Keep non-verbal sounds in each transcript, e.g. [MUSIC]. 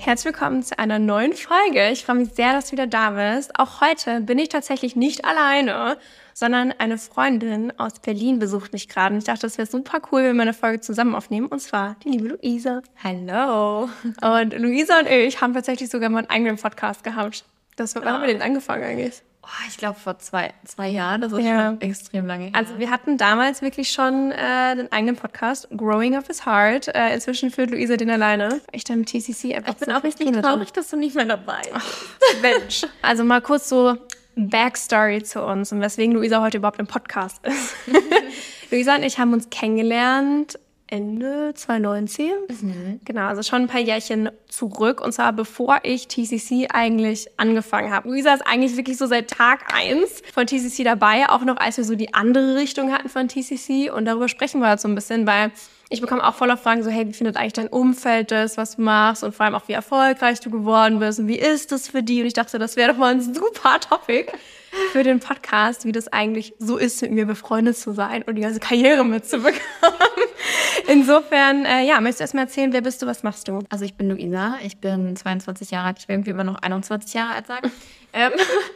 Herzlich willkommen zu einer neuen Folge. Ich freue mich sehr, dass du wieder da bist. Auch heute bin ich tatsächlich nicht alleine, sondern eine Freundin aus Berlin besucht mich gerade. Und ich dachte, das wäre super cool, wenn wir eine Folge zusammen aufnehmen. Und zwar die liebe Luisa. Hallo. Und Luisa und ich haben tatsächlich sogar mal einen eigenen Podcast gehabt. Das, wann haben wir den angefangen eigentlich? Oh, ich glaube vor zwei, zwei Jahren, das ist Ja. schon extrem lange her. Also wir hatten damals wirklich schon äh, den eigenen Podcast, Growing Up His Heart. Äh, inzwischen führt Luisa den alleine. Ich dann im TCC einfach ich bin auch richtig traurig, dass du nicht mehr dabei bist. Mensch. [LAUGHS] Also mal kurz so Backstory zu uns und weswegen Luisa heute überhaupt im Podcast ist. [LAUGHS] Luisa und ich haben uns kennengelernt Ende 2019. Genau, also schon ein paar Jährchen zurück. Und zwar bevor ich TCC eigentlich angefangen habe. Luisa ist eigentlich wirklich so seit Tag eins von TCC dabei, auch noch als wir so die andere Richtung hatten von TCC. Und darüber sprechen wir halt so ein bisschen, weil ich bekomme auch voller Fragen so, hey, wie findet eigentlich dein Umfeld das, was du machst? Und vor allem auch, wie erfolgreich du geworden bist und wie ist das für die? Und ich dachte, das wäre doch mal ein super Topic für den Podcast, wie das eigentlich so ist, mit mir befreundet zu sein und die ganze Karriere mitzubekommen. [LAUGHS] Insofern, äh, ja, möchtest du erstmal erzählen, wer bist du, was machst du? Also ich bin Luisa, ich bin 22 Jahre alt, ich will irgendwie immer noch 21 Jahre alt sagen. [LAUGHS] ähm,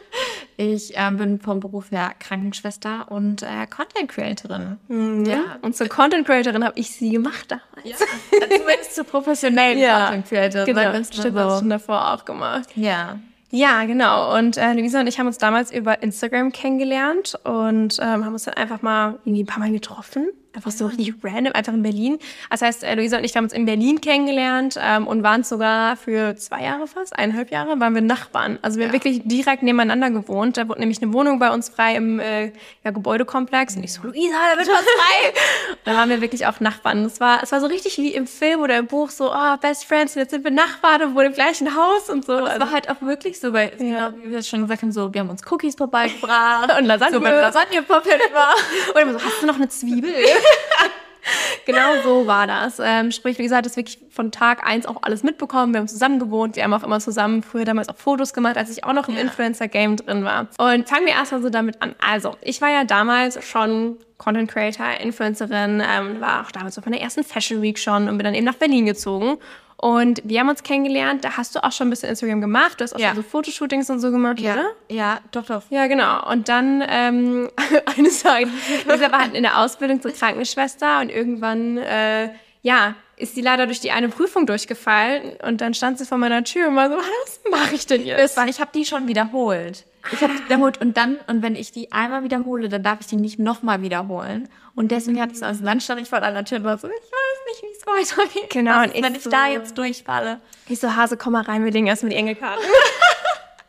[LAUGHS] ich ähm, bin vom Beruf her Krankenschwester und äh, Content Creatorin. Ja. Und zur Content Creatorin habe ich sie gemacht damals. Ja. Zumindest zur professionellen Content Creatorin. Genau, mal stimmt, das so. schon davor auch gemacht. Ja. Ja, genau. Und äh, Luisa und ich haben uns damals über Instagram kennengelernt und ähm, haben uns dann einfach mal irgendwie ein paar Mal getroffen. Einfach so [LAUGHS] richtig random, einfach in Berlin. Das heißt, äh, Luisa und ich haben uns in Berlin kennengelernt ähm, und waren sogar für zwei Jahre fast, eineinhalb Jahre, waren wir Nachbarn. Also wir haben wirklich direkt nebeneinander gewohnt. Da wurde nämlich eine Wohnung bei uns frei im äh, ja, Gebäudekomplex. Und ich so, Luisa, da wird was frei. Und [LAUGHS] da waren wir wirklich auch Nachbarn. Es war, es war so richtig wie im Film oder im Buch, so, oh, Best Friends, und jetzt sind wir Nachbarn und wohnen im gleichen Haus und so. Das war halt auch wirklich so, weil, genau, wie wir schon gesagt haben, so, wir haben uns Cookies vorbeigebracht. [LAUGHS] Und Lasagne. So, mit Lasagne-Puppet war. Und immer so, hast du noch eine Zwiebel? [LAUGHS] genau so war das. Ähm, sprich, wie gesagt, das wirklich von Tag eins auch alles mitbekommen. Wir haben zusammen gewohnt. Wir haben auch immer zusammen früher damals auch Fotos gemacht, als ich auch noch im Ja. Influencer-Game drin war. Und fangen wir erstmal so damit an. Also, ich war ja damals schon Content Creator, Influencerin, ähm, war auch damals so von der ersten Fashion Week schon und bin dann eben nach Berlin gezogen. Und wir haben uns kennengelernt. Da hast du auch schon ein bisschen Instagram gemacht. Du hast auch Ja. schon so Fotoshootings und so gemacht, oder? Ja, doch, doch. Ja, genau. Und dann ähm, [LAUGHS] eine Sache. Lisa war halt in der Ausbildung zur Krankenschwester und irgendwann, äh, ja, ist sie leider durch die eine Prüfung durchgefallen und dann stand sie vor meiner Tür und war so, was mache ich denn jetzt? Ich habe die schon wiederholt. Ich habe die wiederholt und dann, und wenn ich die einmal wiederhole, dann darf ich die nicht nochmal wiederholen. Und deswegen hatte ich so, also dann stand ich vor einer Tür und war so, ich weiß nicht, wie es weitergeht. Genau, Was und ich wenn ich so- da jetzt durchfalle. Ich so, Hase, komm mal rein, wir legen erstmal die Engelkarten. [LAUGHS]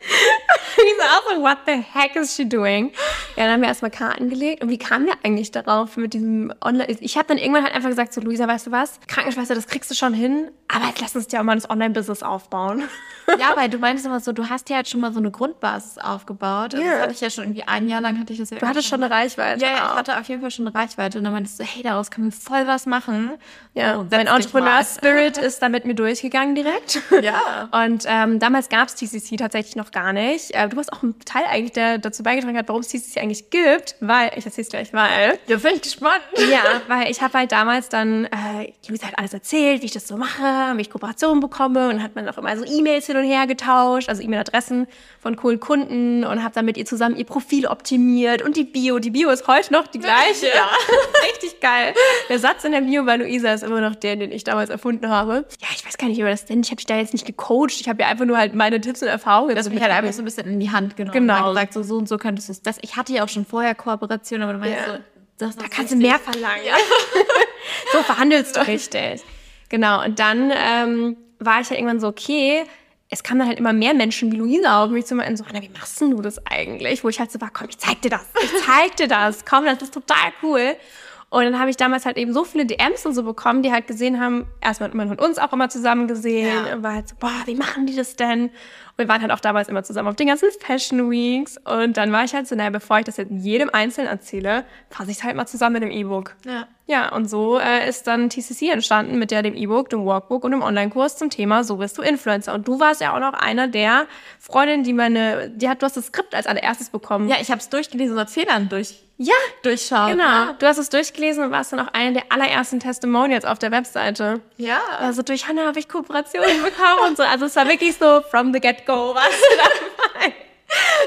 ich so, auch so, what the heck is she doing? Ja, dann haben wir erstmal Karten gelegt. Und wie kamen wir eigentlich darauf mit diesem Online... Ich habe dann irgendwann halt einfach gesagt so, Luisa, weißt du was? Krankenschwester, das kriegst du schon hin. Aber jetzt lass uns dir auch mal das Online-Business aufbauen. [LAUGHS] Ja, weil du meinst immer so, du hast ja jetzt schon mal so eine Grundbasis aufgebaut. Also Ja. Das hatte ich ja schon irgendwie ein Jahr lang hatte ich das ja. Du hattest schon eine Reichweite. Ja, ja, ich hatte auf jeden Fall schon eine Reichweite. Und dann meintest du, hey, daraus können wir voll was machen. Ja, Oh, mein. Entrepreneur-Spirit [LAUGHS] ist da mit mir durchgegangen direkt. Ja. Und ähm, damals gab es TCC tatsächlich noch gar nicht. Äh, du warst auch ein Teil eigentlich, der dazu beigetragen hat, warum es TCC eigentlich gibt, weil, ich erzähl's gleich, weil... Ja, bin ich gespannt. Ja, weil ich habe halt damals dann äh, Luisa halt alles erzählt, wie ich das so mache, wie ich Kooperationen bekomme und hat man auch immer so E-Mails hin und her getauscht, also E-Mail-Adressen von coolen Kunden und habe dann mit ihr zusammen ihr Profil optimiert und die Bio. Die Bio ist heute noch die gleiche. Ja. [LAUGHS] Richtig geil. Der Satz in der Bio bei Luisa ist immer noch der, den ich damals erfunden habe. Ja, ich weiß gar nicht, wie war das denn? Ich habe dich da jetzt nicht gecoacht. Ich habe ja einfach nur halt meine Tipps und Erfahrungen. Das mich halt einfach so ein bisschen in die Hand genommen. Genau. Und gesagt, so, so und so könntest du es. Das, ich hatte ja auch schon vorher Kooperation, aber du meinst Ja. so, das Da kannst du mehr verlangen. [LAUGHS] so verhandelst du richtig. Genau, und dann ähm, war ich ja irgendwann so, okay, es kamen dann halt immer mehr Menschen wie Luisa auf mich zu meinen, so, Anna, wie machst denn du das eigentlich? Wo ich halt so war, komm, ich zeig dir das, ich zeig dir das, komm, das ist total cool. Und dann habe ich damals halt eben so viele DMs und so bekommen, die halt gesehen haben, erstmal hat man von uns auch immer zusammen gesehen, Ja. und war halt so, boah, wie machen die das denn? Wir waren halt auch damals immer zusammen auf den ganzen Fashion Weeks. Und dann war ich halt so, naja, bevor ich das jetzt jedem Einzelnen erzähle, fasse ich es halt mal zusammen mit dem E-Book. Ja. Ja, und so äh, ist dann TCC entstanden mit der, dem E-Book, dem Workbook und dem Online-Kurs zum Thema So bist du Influencer. Und du warst ja auch noch einer der Freundinnen, die meine, die hat, du hast das Skript als allererstes bekommen. Ja, ich habe es durchgelesen und mit Fehlern durch, ja durchschauen. genau. Du hast es durchgelesen und warst dann auch eine der allerersten Testimonials auf der Webseite. Ja. Also durch Hannah habe ich Kooperationen bekommen und so. Also es war wirklich so from the get-go warst du dabei.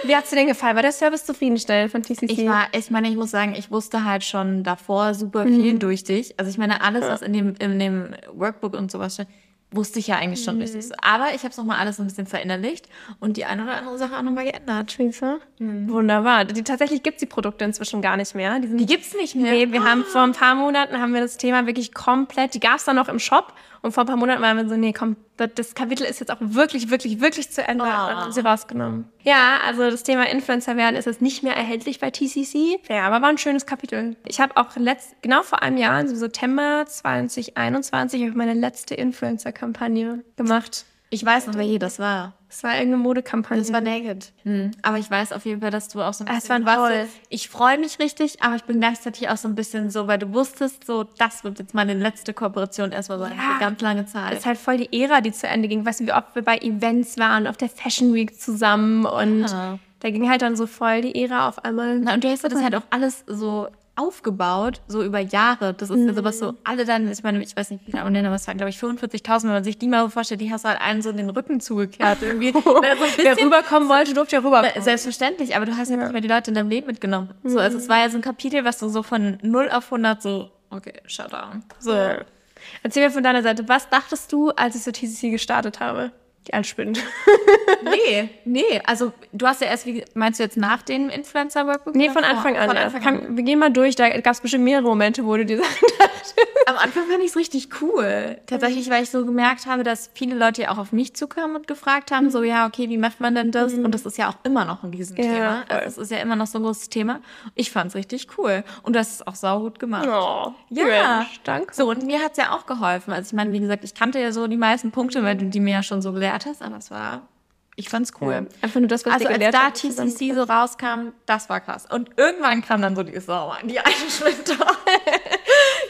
Wie hat's dir denn gefallen? War der Service zufriedenstellend von TCC? Ich war, ich meine, ich muss sagen, ich wusste halt schon davor super viel Mhm. durch dich. Also ich meine, alles, was in dem, in dem Workbook und sowas steht, wusste ich ja eigentlich Mhm. schon richtig. so. Aber ich habe es nochmal alles so ein bisschen verinnerlicht und die eine oder andere Sache auch nochmal geändert. Theresa? Wunderbar. Die, tatsächlich gibt's die Produkte inzwischen gar nicht mehr. Die, sind, Die gibt's nicht mehr. Nee, wir haben vor ein paar Monaten haben wir das Thema wirklich komplett, die gab's dann noch im Shop und vor ein paar Monaten waren wir so, nee, komm, das, Kapitel ist jetzt auch wirklich, wirklich, wirklich zu Ende und dann haben sie rausgenommen. Ja, also das Thema Influencer werden ist jetzt nicht mehr erhältlich bei TCC. Ja, aber war ein schönes Kapitel. Ich habe auch letzt, genau vor einem Jahr, im September 2021, habe ich meine letzte Influencer-Kampagne gemacht. Ich weiß noch, welche das war. Es war irgendeine Modekampagne. Das war Naked. Hm. Aber ich weiß auf jeden Fall, dass du auch so ein Ah, bisschen... es war toll. Ich freue mich richtig, aber ich bin gleichzeitig auch so ein bisschen so, weil du wusstest, so, das wird jetzt meine letzte Kooperation erstmal sein Ja. für ganz lange Zeit. Es ist halt voll die Ära, die zu Ende ging. Weißt du, wie oft wir bei Events waren, auf der Fashion Week zusammen und Ja. da ging halt dann so voll die Ära auf einmal. Na, und du hast das halt auch alles so aufgebaut, so über Jahre. Das ist ja sowas so, alle dann, ich meine, ich weiß nicht, wie viele Abonnenten, aber es waren, glaube ich, 45.000, wenn man sich die mal so vorstellt, die hast du halt allen so den Rücken zugekehrt irgendwie. [LAUGHS] So ein Wer rüberkommen wollte, durfte ja rüberkommen. Selbstverständlich, aber du hast ja nicht mehr die Leute in deinem Leben mitgenommen. So, also es war ja so ein Kapitel, was du so von 0 auf 100 so, okay, shut down. So. Erzähl mir von deiner Seite, was dachtest du, als ich so TCC gestartet habe? Die Altspinnt. [LAUGHS] Nee, nee, also du hast ja erst, wie, meinst du jetzt nach dem Influencer-Workbook? Nee, von? Anfang an. Von Anfang an. Wir gehen mal durch, da gab es bestimmt mehrere Momente, wo du dir [LAUGHS] Sachen dachtest. Am Anfang fand ich es richtig cool. Tatsächlich, weil ich so gemerkt habe, dass viele Leute ja auch auf mich zukamen und gefragt haben, so, ja, okay, wie macht man denn das? Und das ist ja auch immer noch ein Riesenthema. Ja, also, es ist ja immer noch so ein großes Thema. Ich fand es richtig cool. Und du hast es auch saugut gemacht. Oh, Ja, Mensch, danke. So, und mir hat's ja auch geholfen. Also ich meine, wie gesagt, ich kannte ja so die meisten Punkte, weil du die mir ja schon so gelehrt hast, aber es war, ich fand's cool. Einfach nur das, was Also als da TCC so rauskam, das war krass. Und irgendwann kam dann so die Sauer in die eine Schritte. [LAUGHS]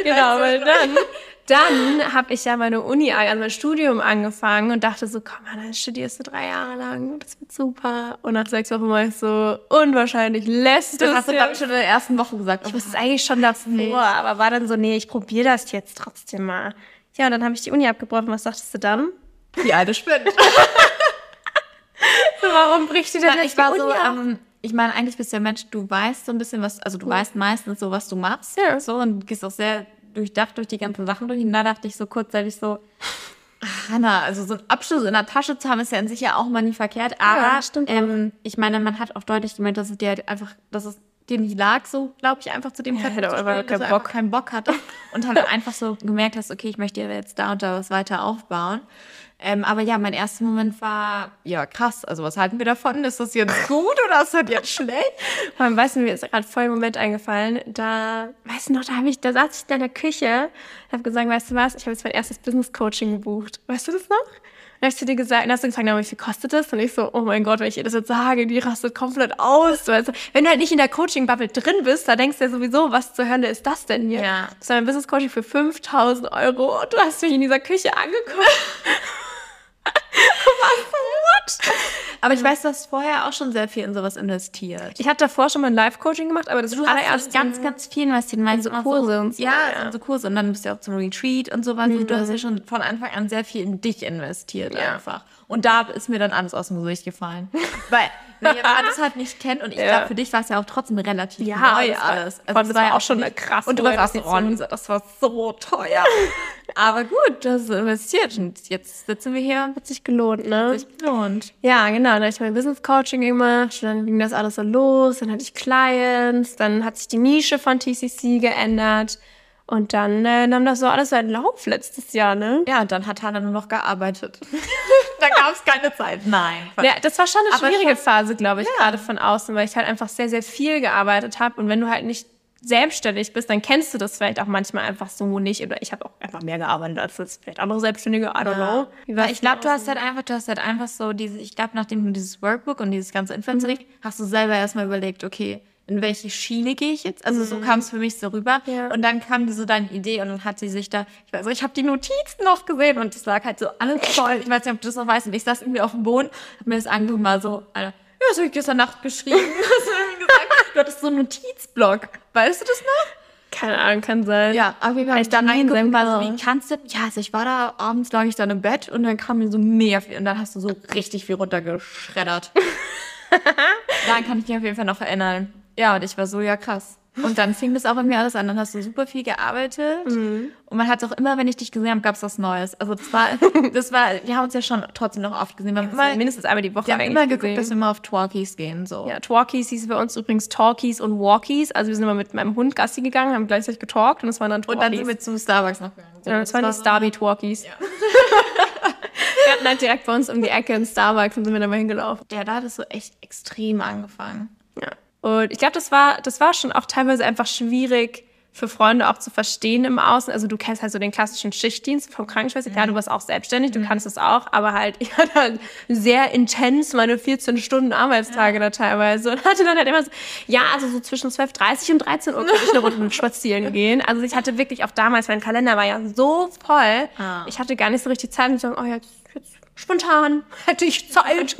Genau, weil dann, dann habe ich ja meine Uni, also mein Studium angefangen und dachte so, komm mal, dann studierst du drei Jahre lang, das wird super. Und nach sechs Wochen war ich so, unwahrscheinlich lässt Das hast du, glaube ich, schon in der ersten Woche gesagt. Ich wusste es eigentlich schon davor, aber war dann so, nee, ich probiere das jetzt trotzdem mal. Ja, und dann habe ich die Uni abgebrochen. Was dachtest du dann? Die alte spinnt. [LAUGHS] Warum bricht die denn jetzt ich war die so, Uni ab? ähm, ich meine, eigentlich bist du ja Mensch, du weißt so ein bisschen was, also du weißt meistens so, was du machst. Ja. So, und gehst auch sehr durchdacht durch die ganzen Sachen durch. Und da dachte ich so kurzzeitig so, ach, Hanna, also so einen Abschluss in der Tasche zu haben, ist ja an sich ja auch mal nie verkehrt. Aber Ja, stimmt. ähm, ich meine, man hat auch deutlich gemerkt, dass es dir halt einfach, dass es dir nicht lag, so glaube ich einfach zu dem Ja, Zeitpunkt aber spielen, keinen Bock. keinen Bock hatte und halt [LAUGHS] einfach so gemerkt hast, okay, ich möchte jetzt da und da was weiter aufbauen. Ähm, aber ja, mein erster Moment war, ja krass, also was halten wir davon? Ist das jetzt gut oder ist das jetzt schlecht? Weißt du, mir ist gerade voll ein Moment eingefallen, da, weißt du noch, da, hab ich, da saß ich in der Küche habe gesagt, weißt du was, ich habe jetzt mein erstes Business-Coaching gebucht. Weißt du das noch? Und dann ich zu dir gesagt, dann hast du gefragt, na, wie viel kostet das? Und ich so, oh mein Gott, wenn ich ihr das jetzt sage, die rastet komplett aus. Weißt du? Wenn du halt nicht in der Coaching-Bubble drin bist, da denkst du ja sowieso, was zur Hölle ist das denn hier? Ja. Das war ein Business-Coaching für 5000 Euro und du hast mich in dieser Küche angeguckt. Aber ich weiß, du hast vorher auch schon sehr viel in sowas investiert. Ich hatte davor schon mal ein Live-Coaching gemacht, aber das Du allererste hast ganz, ganz viel investiert. Meinst so Kurse und so, Ja, ja. in so Kurse. Und dann bist du ja auch zum Retreat und sowas. Und du hast ja schon von Anfang an sehr viel in dich investiert Ja. einfach. Und da ist mir dann alles aus dem Gesicht gefallen. [LAUGHS] Weil, wenn jemand das halt nicht kennt und ich Ja. glaube, für dich war es ja auch trotzdem relativ Ja, neu das war- alles. es das war ja auch schon eine krasse Und du warst oh, Lisa, das war so teuer. [LAUGHS] Aber gut, du hast investiert und jetzt sitzen wir hier und hat sich gelohnt, ne? hat sich gelohnt. Ja, genau. Dann habe ich mein Business Coaching gemacht, dann ging das alles so los, dann hatte ich Clients, dann hat sich die Nische von TCC geändert und dann äh, nahm das so alles seinen Lauf letztes Jahr, ne? Ja, und dann hat Hannah nur noch gearbeitet. [LAUGHS] da gab es keine Zeit. Nein. Ja, das war schon eine Aber schwierige schon- Phase, glaube ich, gerade von außen, weil ich halt einfach sehr, sehr viel gearbeitet habe und wenn du halt nicht selbstständig bist, dann kennst du das vielleicht auch manchmal einfach so nicht. Oder ich habe auch einfach mehr gearbeitet als das vielleicht andere Selbstständige. I don't know. Wie war's ich glaube, du hast halt einfach, du hast halt einfach so diese, ich glaube, nachdem du dieses Workbook und dieses ganze Influencer hast du selber erstmal überlegt, okay, in welche Schiene gehe ich jetzt? Also so kam es für mich so rüber. Ja. Und dann kam so deine Idee und dann hat sie sich da, ich weiß nicht, ich habe die Notizen noch gesehen und es lag halt so alles voll. Ich weiß nicht, ob du das noch weißt. Und ich saß irgendwie auf dem Boden, hab mir das angeguckt, mal so, Alter, ja, das habe ich gestern Nacht geschrieben. [LAUGHS] Hast du gesagt? Du hattest so einen Notizblock. Weißt du das noch? Keine Ahnung, kann sein. Ja, auf jeden Fall. Ich dann reingeguckt, war so, wie kannst du, ja, also ich war da, abends lag ich dann im Bett und dann kam mir so mega viel und dann hast du so richtig viel runtergeschreddert. [LAUGHS] Daran kann ich mich auf jeden Fall noch erinnern. Ja, und ich war so, ja krass. Und dann fing das auch in mir alles an. Dann hast du super viel gearbeitet. Und man hat auch immer, wenn ich dich gesehen habe, gab es was Neues. Also das war, [LAUGHS] das war, wir haben uns ja schon trotzdem noch oft gesehen. Wir haben immer, Mindestens einmal die Woche wir haben immer geguckt, gesehen. dass wir mal auf Talkies gehen. So. Ja, Talkies hieß bei uns übrigens Talkies und Walkies. Also wir sind immer mit meinem Hund Gassi gegangen, haben gleichzeitig getalkt und das waren dann Und Talkies. dann sind wir zum Starbucks noch gegangen. So, ja, das waren die so- Starby Talkies. [LAUGHS] wir hatten halt direkt bei uns um die Ecke in Starbucks und sind wir da mal hingelaufen. Ja, da hat es so echt extrem angefangen. Ja. Und ich glaube, das war, das war schon auch teilweise einfach schwierig für Freunde auch zu verstehen im Außen. Also du kennst halt so den klassischen Schichtdienst vom Krankenschwester. Klar, du warst auch selbstständig, du kannst es auch, aber halt, ich hatte halt sehr intens meine 14 Stunden Arbeitstage da teilweise und hatte dann halt immer so, ja, also so zwischen 12.30 und 13 Uhr könnte ich eine Runde [LAUGHS] spazieren gehen. Also ich hatte wirklich auch damals, mein Kalender war ja so voll, Ah. ich hatte gar nicht so richtig Zeit und sagen, oh, jetzt, jetzt spontan hätte ich Zeit.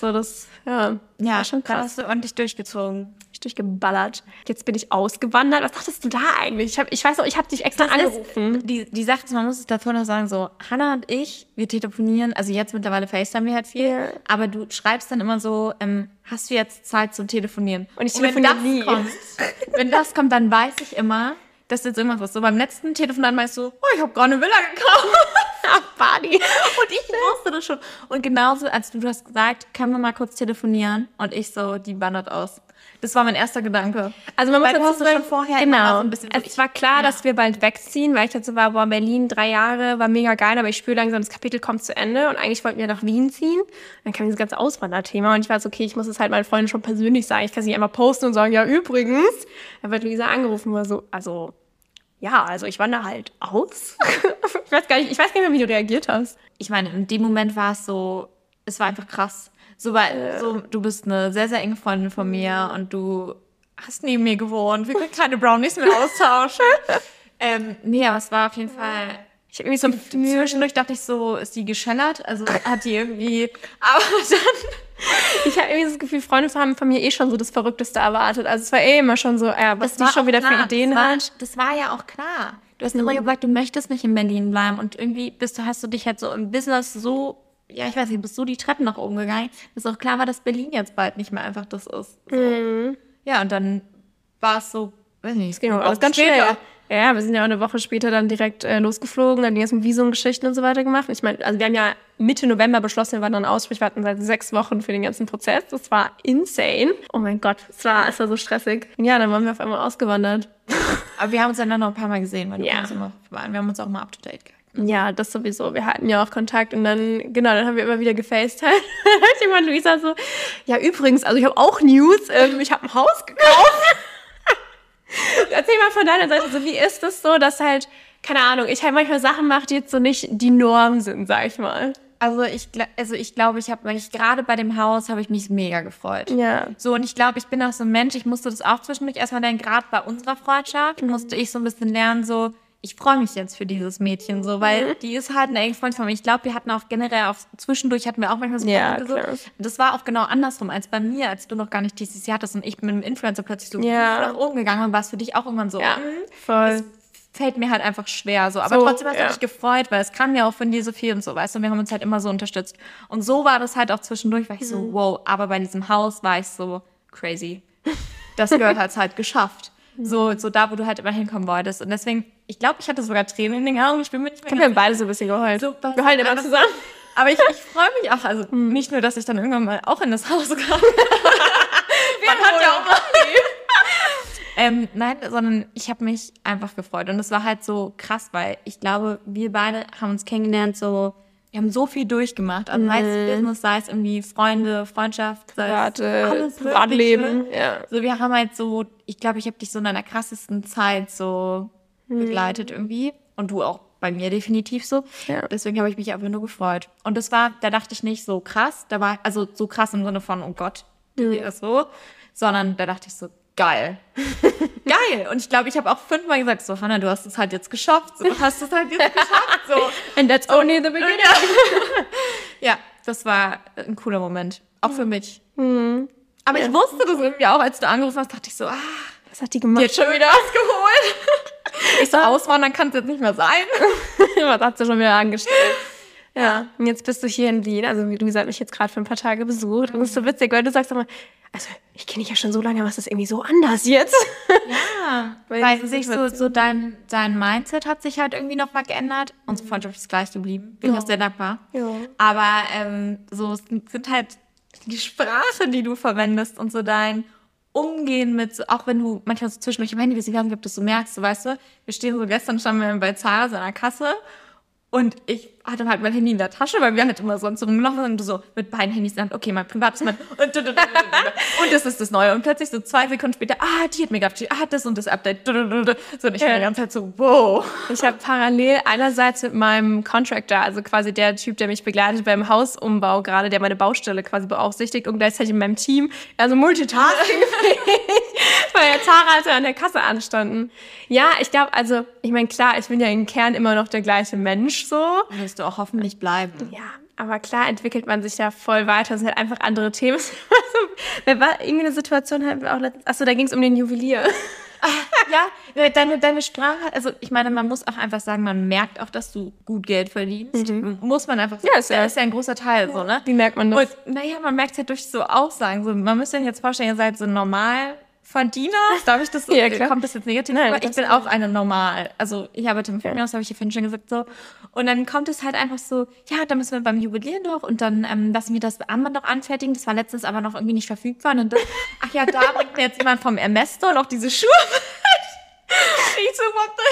so das, ja, Ja, war schon krass hast du ordentlich durchgezogen. ich durchgeballert. Jetzt bin ich ausgewandert. Was dachtest du da eigentlich? Ich, hab, ich weiß noch, ich habe dich extra angerufen. Die, die Sache ist, man muss es davor noch sagen, so, Hannah und ich, wir telefonieren, also jetzt mittlerweile FaceTime wir halt viel, Ja. aber du schreibst dann immer so, ähm, hast du jetzt Zeit zum Telefonieren? Und ich wenn telefoniere das nie. Kommt, wenn das kommt, dann weiß ich immer, dass jetzt irgendwas ist. So beim letzten Telefonat meinst du, oh, ich habe gerade eine Villa gekauft. [LAUGHS] Badi. Und ich wusste das schon. Und genauso, als du, du hast gesagt, können wir mal kurz telefonieren? Und ich so, die wandert aus. Das war mein erster Gedanke. Also man muss Weil du dazu sagen, schon vorher genau. ein bisschen so, es war klar, dass wir bald wegziehen, weil ich dazu war, boah, Berlin drei Jahre, war mega geil, aber ich spüre langsam, das Kapitel kommt zu Ende und eigentlich wollten wir nach Wien ziehen. Dann kam dieses ganze Auswanderthema und ich war so, okay, ich muss es halt meinen Freunden schon persönlich sagen. Ich kann es nicht einfach posten und sagen, ja, übrigens. Da wird Luisa angerufen, war so, also, ja, also ich wandere halt aus. [LAUGHS] ich weiß gar nicht, ich weiß gar nicht mehr, wie du reagiert hast. ich meine, in dem Moment war es so, es war einfach krass. So, weil, so, du bist eine sehr, sehr enge Freundin von mir und du hast neben mir gewohnt. Wir können keine Brownies mehr austauschen. [LAUGHS] ähm, nee, aber es war auf jeden Fall. Ich hab irgendwie so zwischendurch dachte ich so, ist die geschellert? Also hat die irgendwie. Aber dann. [LAUGHS] Ich habe irgendwie das Gefühl, Freunde haben von mir eh schon so das Verrückteste erwartet. Also es war eh immer schon so, ja, was die schon auch wieder klar. für Ideen das war, hat. Das war ja auch klar. Du hast immer gesagt, du möchtest nicht in Berlin bleiben und irgendwie bist du, hast du dich halt so im Business so, ja, ich weiß nicht, bist so die Treppen nach oben gegangen, dass auch klar war, dass Berlin jetzt bald nicht mehr einfach das ist. So. Mhm. Ja, und dann war es so, weiß nicht, es Genau, alles ganz schnell. Ja, wir sind ja auch eine Woche später dann direkt äh, losgeflogen, dann die ganzen Visumgeschichten und so weiter gemacht. Ich meine, also wir haben ja Mitte November beschlossen, wir wandern aus, sprich, wir hatten seit sechs Wochen für den ganzen Prozess. Das war insane. Oh mein Gott, es war, es war so stressig. Und ja, dann waren wir auf einmal ausgewandert. [LAUGHS] Aber wir haben uns dann noch ein paar Mal gesehen, weil Ja. uns immer waren. Wir haben uns auch mal up to date gehalten. Ja, das sowieso. Wir hatten ja auch Kontakt und dann, genau, dann haben wir immer wieder gefacetimed. dann [LAUGHS] hat jemand Luisa so, ja übrigens, also ich habe auch News, ähm, ich habe ein Haus gekauft. Erzähl mal von deiner Seite, so wie ist das so, dass halt, keine Ahnung, ich halt manchmal Sachen mache, die jetzt so nicht die Norm sind, sag ich mal. Also ich, also ich glaube, ich habe mich gerade bei dem Haus habe ich mich mega gefreut. Ja. So, und ich glaube, ich bin auch so ein Mensch, ich musste das auch zwischendurch erstmal lernen, gerade bei unserer Freundschaft musste ich so ein bisschen lernen, so, ich freue mich jetzt für dieses Mädchen, so, weil die ist halt eine enge Freundin von mir. Ich glaube, wir hatten auch generell auch zwischendurch hatten wir auch manchmal so Ja, so. Das war auch genau andersrum als bei mir, als du noch gar nicht TCC hattest und ich mit einem Influencer plötzlich so Ja. nach oben gegangen bin, war es für dich auch irgendwann so. Ja, hm, voll. fällt mir halt einfach schwer so. Aber So, trotzdem hat es ja. mich gefreut, weil es kam ja auch von dir so viel und so, weißt du, und wir haben uns halt immer so unterstützt. Und so war das halt auch zwischendurch, war ich so, Mhm. wow, aber bei diesem Haus war ich so crazy. Das gehört [LAUGHS] halt halt geschafft. Mhm. So, so da, wo du halt immer hinkommen wolltest. Und deswegen, ich glaube, ich hatte sogar Tränen in den Augen. Ich bin mehr Ich wir haben beide so ein bisschen geheult. So, wir heulen immer zusammen. aber ich, ich freue mich auch, also Mhm. nicht nur, dass ich dann irgendwann mal auch in das Haus kam. [LAUGHS] Man hat ja auch mal. ähm, nein, sondern ich habe mich einfach gefreut. Und es war halt so krass, weil ich glaube, wir beide haben uns kennengelernt so wir haben so viel durchgemacht. Also sei es Business, sei es irgendwie Freunde, Freundschaft, sei Private, es alles Privatleben, ja. So, wir haben halt so, ich glaube, ich habe dich so in deiner krassesten Zeit so Mhm. begleitet irgendwie. Und du auch bei mir definitiv so. Ja. Deswegen habe ich mich einfach nur gefreut. Und das war, da dachte ich nicht so krass, da war, also so krass im Sinne von, oh Gott, wie ist so, sondern da dachte ich so, geil. [LAUGHS] geil. Und ich glaube, ich habe auch fünfmal gesagt, so, Hannah, du hast es halt jetzt geschafft. So, du hast es halt jetzt geschafft. So. [LAUGHS] And that's only the beginning. [LAUGHS] Ja, das war ein cooler Moment. Auch für mich. Aber ich wusste das irgendwie auch, als du angerufen hast, dachte ich so, ah, Was hat die gemacht? jetzt schon wieder was geholt. Ich so, auswandern kann es jetzt nicht mehr sein. Was hat sie schon wieder angestellt? Ja, und jetzt bist du hier in Wien. Also, wie du gesagt, mich jetzt gerade für ein paar Tage besucht. Und das ist so witzig, weil du sagst immer, also, ich kenne dich ja schon so lange, was ist irgendwie so anders jetzt? Ja, [LAUGHS] Weil weil sich so, so dein, dein Mindset hat sich halt irgendwie noch mal geändert. Unsere Freundschaft ist gleich geblieben. Bin ich auch sehr dankbar. Ja. Aber ähm, so es sind halt die Sprache, die du verwendest und so dein Umgehen mit, auch wenn du manchmal so zwischendurch im Handy bist, nicht, ob du das so merkst, so weißt du, wir stehen so gestern standen wir bei Zara so an der Kasse und ich hatte halt mein Handy in der Tasche, weil wir halt immer sonst so rumgelaufen und du so mit beiden Handys in der Hand, okay, mein privates, mein und, und das ist das Neue. Und plötzlich so zwei Sekunden später, ah, die hat mir gehabt, ah, das und das Update. So, und ich war die ganze Zeit so, wow. Ich habe parallel einerseits mit meinem Contractor, also quasi der Typ, der mich begleitet beim Hausumbau gerade, der meine Baustelle quasi beaufsichtigt und gleichzeitig in meinem Team, also Multitasking, weil der Zahnrate an der Kasse anstanden. Ja, ich glaube, also, ich meine, klar, ich bin ja im Kern immer noch der gleiche Mensch so. Wirst du auch hoffentlich bleiben. Ja, aber klar entwickelt man sich ja voll weiter. Es sind halt einfach andere Themen. [LAUGHS] Wer war irgendwie eine Situation halt auch letztens, achso, da ging es um den Juwelier. Ja, deine, deine Sprache, also ich meine, man muss auch einfach sagen, man merkt auch, dass du gut Geld verdienst. Muss man einfach sagen. Ja, ist ja- ist ja ein großer Teil, so, ne? Wie merkt man das? Und naja, man merkt es ja durch so Aussagen. So, man müsste sich jetzt vorstellen, ihr seid so Normalverdiener. Darf ich das so? [LAUGHS] Ja, klar. Kommt das jetzt negativ? Nein, ich bin auch eine Normal. Also ich arbeite im Filmhaus, habe ich hier vorhin schon gesagt so. Und dann kommt es halt einfach so, ja, da müssen wir beim Jubiläum noch und dann ähm, lassen wir das Armband noch anfertigen. Das war letztens aber noch irgendwie nicht verfügbar. Und dann, ach ja, da [LAUGHS] bringt mir jetzt jemand vom Store noch diese Schuhe. [LAUGHS] Ich so, what the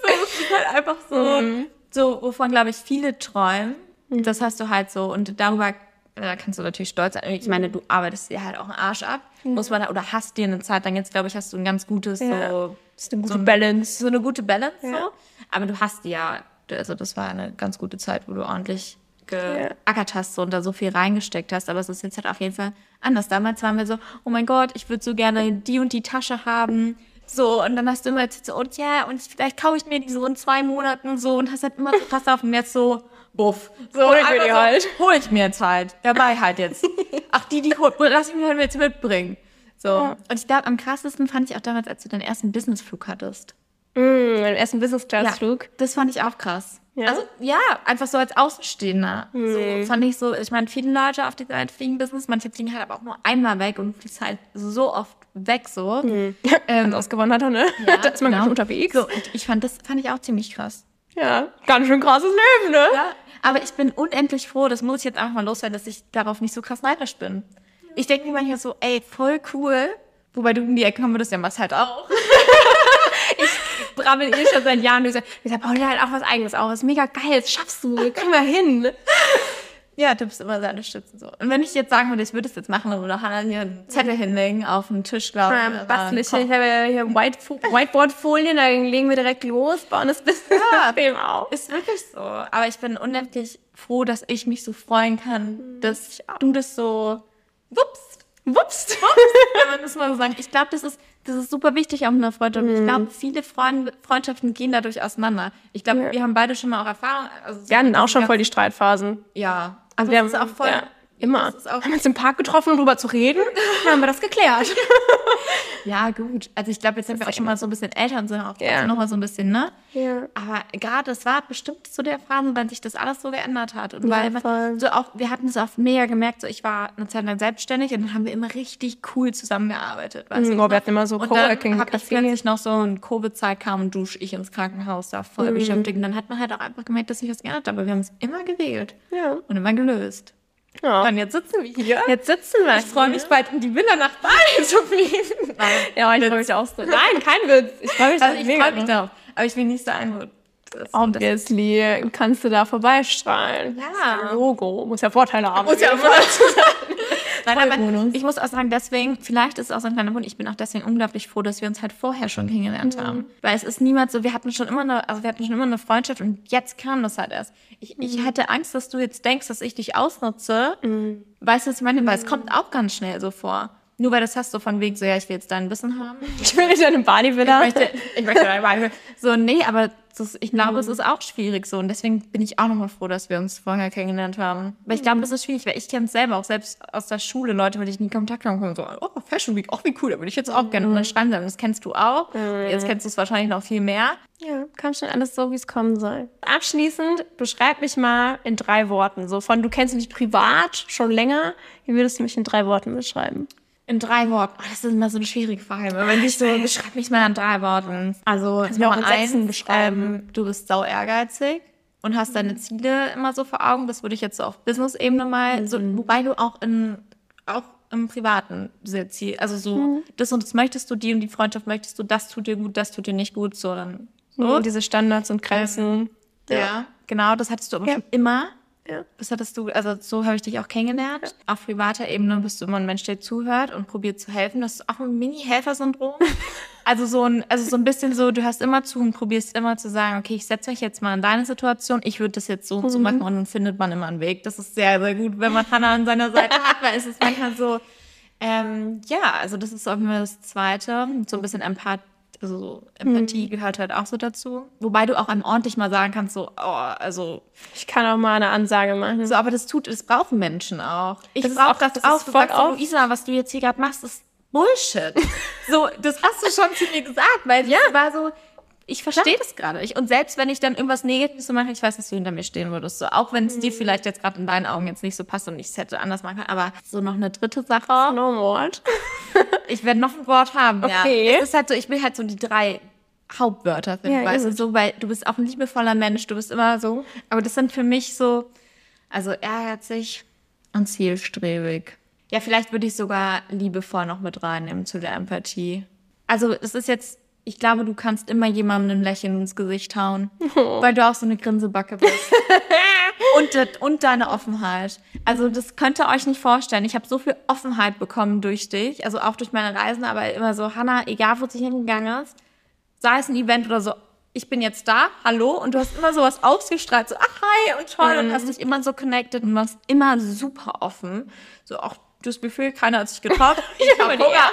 so, es ist halt einfach so, so, wovon, glaube ich, viele träumen. Das hast du halt so. Und darüber da kannst du natürlich stolz sein. Ich meine, du arbeitest dir halt auch einen Arsch ab. Muss man da, oder hast dir eine Zeit lang jetzt, glaube ich, hast du ein ganz gutes, Ja. so, ist eine gute so ein- Balance. so eine gute Balance. Ja. So. Aber du hast ja, also das war eine ganz gute Zeit, wo du ordentlich geackert hast und da so viel reingesteckt hast. Aber es ist jetzt halt auf jeden Fall anders. Damals waren wir so, oh mein Gott, ich würde so gerne die und die Tasche haben. So, und dann hast du immer so, und ja, und vielleicht kaufe ich mir die so in zwei Monaten so und hast halt immer so, pass auf, und jetzt so, buff. So, Hol ich mir die so, halt. Hol ich mir jetzt halt. Dabei halt jetzt. [LAUGHS] Ach, die, die hol, lass ich mir halt jetzt mitbringen. So. Und ich glaube, am krassesten fand ich auch damals, als du deinen ersten Businessflug hattest. Mm, mein ersten Business-Class-Flug. Das fand ich auch krass. Ja? Also ja, einfach so als Außenstehender. So fand ich so, ich meine, viele Leute auf dieser Welt fliegen Business, manche fliegen halt aber auch nur einmal weg und fliegst halt so oft weg so. [LAUGHS] Ähm, ausgewonnen hat er, ne? Ja, [LAUGHS] da ist man genau. unterwegs. So, und ich fand das fand ich auch ziemlich krass. Ja, ganz schön krasses Leben, ne? Ja, aber ich bin unendlich froh, das muss ich jetzt einfach mal loswerden, dass ich darauf nicht so krass neidisch bin. Ich denke mir manchmal so, ey, voll cool. Wobei du um die Ecke kommen würdest, ja, machst halt auch. [LAUGHS] brabbel eh schon seit Jahren. Ich sag, ich sag, dir halt auch was eigenes auf. Ist mega geil, das schaffst du, kriegen wir hin. Ja, du bist immer sehr unterstützend so. Und wenn ich jetzt sagen würde, ich würde es jetzt machen, dann würde Hannah hier einen Zettel hinlegen auf den Tisch, glaube ich. Ähm, oder bastel ich. Ich habe ja hier White Whiteboard-Folien, da legen wir direkt los, bauen das Business-System [LAUGHS] auf. Ist wirklich so. Aber ich bin unendlich froh, dass ich mich so freuen kann, dass du das so wupst. Wupst. [LAUGHS] Wenn man das mal so sagt. Ich glaube, das ist, das ist super wichtig auch in der Freundschaft. Ich glaube, viele Freund, Freundschaften gehen dadurch auseinander. Ich glaube, Ja. wir haben beide schon mal auch Erfahrung. Also so- Wir hatten auch schon voll die Streitphasen. Ja. Also wir es haben ist auch voll. ja, immer. Haben uns im Park getroffen, um drüber zu reden. [LAUGHS] Dann haben wir das geklärt. [LAUGHS] ja, gut. Also ich glaube, jetzt sind wir auch schon mal so ein bisschen älter und sind auch Ja. noch mal so ein bisschen, ne? Ja. Aber gerade es war bestimmt zu der Phase, weil sich das alles so geändert hat. Und Ja, weil man voll. so auch, wir hatten es auch mega gemerkt, so ich war eine Zeit lang selbstständig und dann haben wir immer richtig cool zusammengearbeitet. Weißt du? Mhm, oh, wir hatten immer so und Coworking dann hab ich plötzlich noch so ein Covid-Zeit kam und dusch ich ins Krankenhaus da Mhm. voll beschäftigt. Und dann hat man halt auch einfach gemerkt, dass sich was geändert hat. Aber wir haben es immer gewählt Ja. und immer gelöst. Ja. Und jetzt sitzen wir hier. Jetzt sitzen wir. Ich freue mich bald in die Villa nach Bali [LAUGHS] zu fliegen. Nein, Ja, ich freue mich auch so. Nein, kein Witz. Ich freue mich also ich freue mich darauf. Aber ich will nicht sagen, das- Obviously kannst du da vorbeistrahlen. Ja. Das Logo. Muss ja Vorteile haben. Muss ja [LAUGHS] Nein, aber ich muss auch sagen, deswegen, vielleicht ist es auch so ein kleiner Wunsch, ich bin auch deswegen unglaublich froh, dass wir uns halt vorher schon kennengelernt Mhm. haben. Weil es ist niemals so, wir hatten schon immer eine, also wir hatten schon immer eine Freundschaft und jetzt kam das halt erst. Ich, ich Mhm. hatte Angst, dass du jetzt denkst, dass ich dich ausnutze. Weißt du, was ich meine? Weil es kommt auch ganz schnell so vor. Nur weil das hast du von wegen so, ja, ich will jetzt dein Wissen haben. [LAUGHS] Ich will nicht eine Bodybuilder. Ich möchte, ich möchte dabei. [LAUGHS] So, nee, aber das, ich glaube, es ist auch schwierig so. Und deswegen bin ich auch nochmal froh, dass wir uns vorher kennengelernt haben. Weil ich glaube, das ist schwierig, weil ich kenne es selber auch selbst aus der Schule, Leute, mit denen ich nie Kontakt habe, kommen so, oh, Fashion Week, auch wie cool, da würde ich jetzt auch gerne. Und dann schreiben sie, das kennst du auch. Jetzt kennst du es wahrscheinlich noch viel mehr. Ja, kam schon alles so, wie es kommen soll. Abschließend, beschreib mich mal in drei Worten. So von, du kennst mich privat schon länger. Wie würdest du mich in drei Worten beschreiben? In drei Worten. Oh, das ist immer so eine schwierige Frage. Wenn ich so, beschreib mich mal in drei Worten. Also, du mir auch in Sätzen beschreiben. ähm, du bist sau ehrgeizig und hast deine Ziele immer so vor Augen. Das würde ich jetzt so auf Business-Ebene mal, so, wobei du auch in, auch im Privaten sehr Ziel, also so, das und das möchtest du, die und die Freundschaft möchtest du, das tut dir gut, das tut dir nicht gut, so dann. So, und diese Standards und Grenzen. Ja. Genau, das hattest du aber Ja. schon immer. Ja. Das hattest du, also so habe ich dich auch kennengelernt. Auf privater Ebene bist du immer ein Mensch, der zuhört und probiert zu helfen. Das ist auch ein Mini-Helfer-Syndrom. [LAUGHS] also so ein, also so ein bisschen so, du hörst immer zu und probierst immer zu sagen, okay, ich setze mich jetzt mal in deine Situation, ich würde das jetzt so und so machen und dann findet man immer einen Weg. Das ist sehr, sehr gut, wenn man Hannah an seiner Seite hat, weil es ist manchmal so, ähm, ja, also das ist auch immer das Zweite. So ein bisschen Empath also so Empathie gehört halt auch so dazu. Wobei du auch einem ordentlich mal sagen kannst, so, oh, also Ich kann auch mal eine Ansage machen. so, aber das tut, das brauchen Menschen auch. Ich Das ist brauche auch- das, das auch. Du sagst so, auf- Luisa, was du jetzt hier gerade machst, ist Bullshit. [LAUGHS] so, das hast du schon zu mir gesagt, weil ja. war so, ich verstehe das gerade nicht. Und selbst wenn ich dann irgendwas Negatives so mache, ich weiß, dass du hinter mir stehen würdest. So, auch wenn es Mhm. dir vielleicht jetzt gerade in deinen Augen jetzt nicht so passt und ich es hätte anders machen können. Aber so noch eine dritte Sache. No word. [LAUGHS] Ich werde noch ein Wort haben. Okay. Ja. Es ist halt so, ich will halt so die drei Hauptwörter finden, Ja, weißt du, so, weil du bist auch ein liebevoller Mensch, du bist immer so, aber das sind für mich so, also ehrgeizig und zielstrebig. Ja, vielleicht würde ich sogar liebevoll noch mit reinnehmen zu der Empathie. Also es ist jetzt, ich glaube, du kannst immer jemandem ein Lächeln ins Gesicht hauen, weil du auch so eine Grinsebacke bist. [LAUGHS] und, das- und deine Offenheit. Also das könnt ihr euch nicht vorstellen. Ich habe so viel Offenheit bekommen durch dich, also auch durch meine Reisen, aber immer so, Hannah, egal wo sie hingegangen ist, sei es ein Event oder so, ich bin jetzt da, hallo, und du hast immer sowas ausgestrahlt, so, ach, hi, und toll, und hast dich immer so connected und warst immer super offen. So auch das Buffet, keiner hat sich getraut. [LAUGHS] Ich war habe Hunger.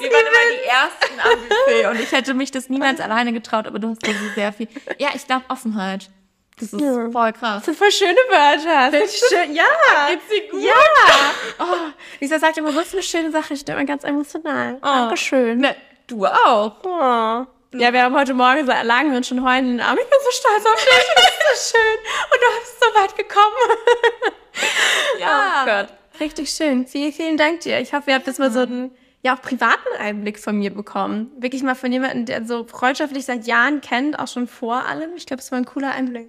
Wir waren immer die Ersten am Buffet und ich hätte mich das niemals [LAUGHS] alleine getraut, aber du hast so sehr viel. Ja, ich glaube Offenheit. Das ist Ja. voll krass. Das sind voll schöne Wörter. Ist schön. Ja. Geht's dir gut? Ja. Oh, Lisa sagt immer, so ist eine schöne Sache. Ich bin immer ganz emotional. Dankeschön. Ne, du auch. Oh. Ja, wir haben heute Morgen so, lagen wir uns schon heulen in den Arm. Ich bin so stolz auf dich. Das ist so schön. Und du bist so weit gekommen. Ja. Oh Gott. Richtig schön. Vielen, vielen Dank dir. Ich hoffe, ihr habt jetzt mal so einen, ja, auch privaten Einblick von mir bekommen. Wirklich mal von jemandem, der so freundschaftlich seit Jahren kennt, auch schon vor allem. Ich glaube, es war ein cooler Einblick.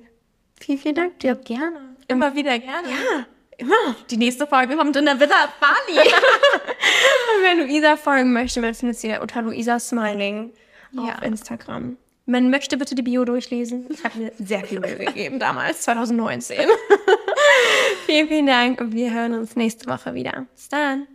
Vielen, vielen Dank dir. Gerne. Immer wieder gerne. Ja, immer. Die nächste Folge kommt in der Villa Bali. Und wer Luisa folgen möchte, man findet sie unter Luisa Smiling Ja. auf Instagram. Man möchte bitte die Bio durchlesen. Ich habe mir sehr viel Mühe gegeben damals, 2019. [LAUGHS] vielen, vielen Dank und wir hören uns nächste Woche wieder. Bis dann.